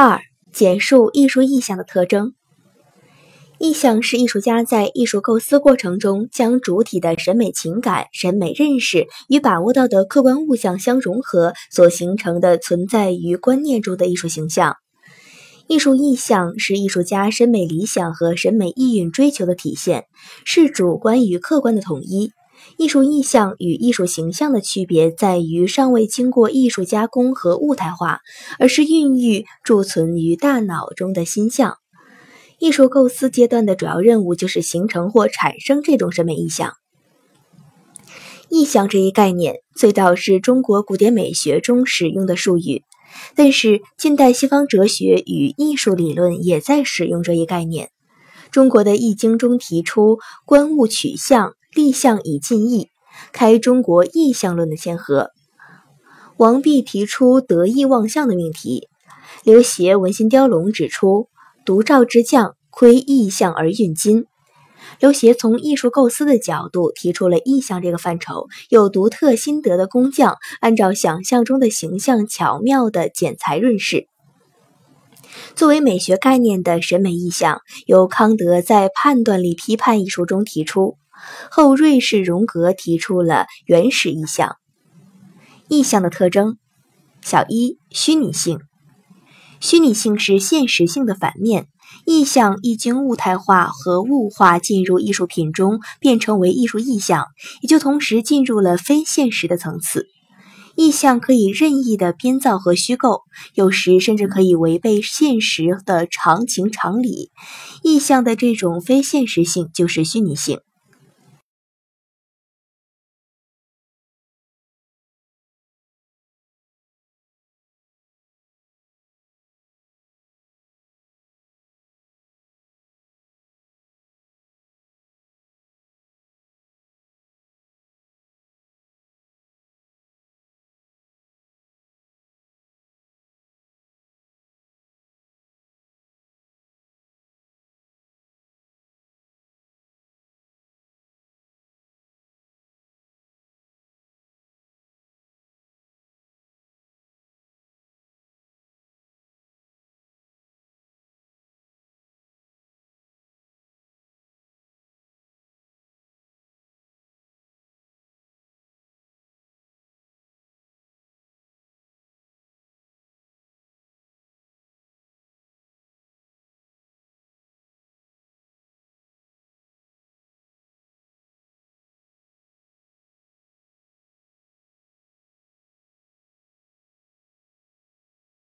二、简述艺术意象的特征。意象是艺术家在艺术构思过程中，将主体的审美情感、审美认识与把握到的客观物象相融合所形成的存在于观念中的艺术形象。艺术意象是艺术家审美理想和审美意蕴追求的体现，是主观与客观的统一。艺术意象与艺术形象的区别在于，尚未经过艺术加工和物态化，而是孕育贮存于大脑中的心象。艺术构思阶段的主要任务就是形成或产生这种审美意象。意象这一概念最早是中国古典美学中使用的术语，但是近代西方哲学与艺术理论也在使用这一概念。中国的《易经》中提出“观物取象，立象以尽意”，开中国意象论的先河。王弼提出“得意忘象”的命题。刘勰《文心雕龙》指出。独照之匠，窥意象而运金。刘勰从艺术构思的角度提出了意象这个范畴，有独特心得的工匠按照想象中的形象巧妙的剪裁润饰。作为美学概念的审美意象，由康德在判断力批判一书中提出，后瑞士荣格提出了原始意象。意象的特征：小一，虚拟性。虚拟性是现实性的反面，意象一经物态化和物化进入艺术品中，便成为艺术意象，也就同时进入了非现实的层次。意象可以任意的编造和虚构，有时甚至可以违背现实的常情常理。意象的这种非现实性就是虚拟性。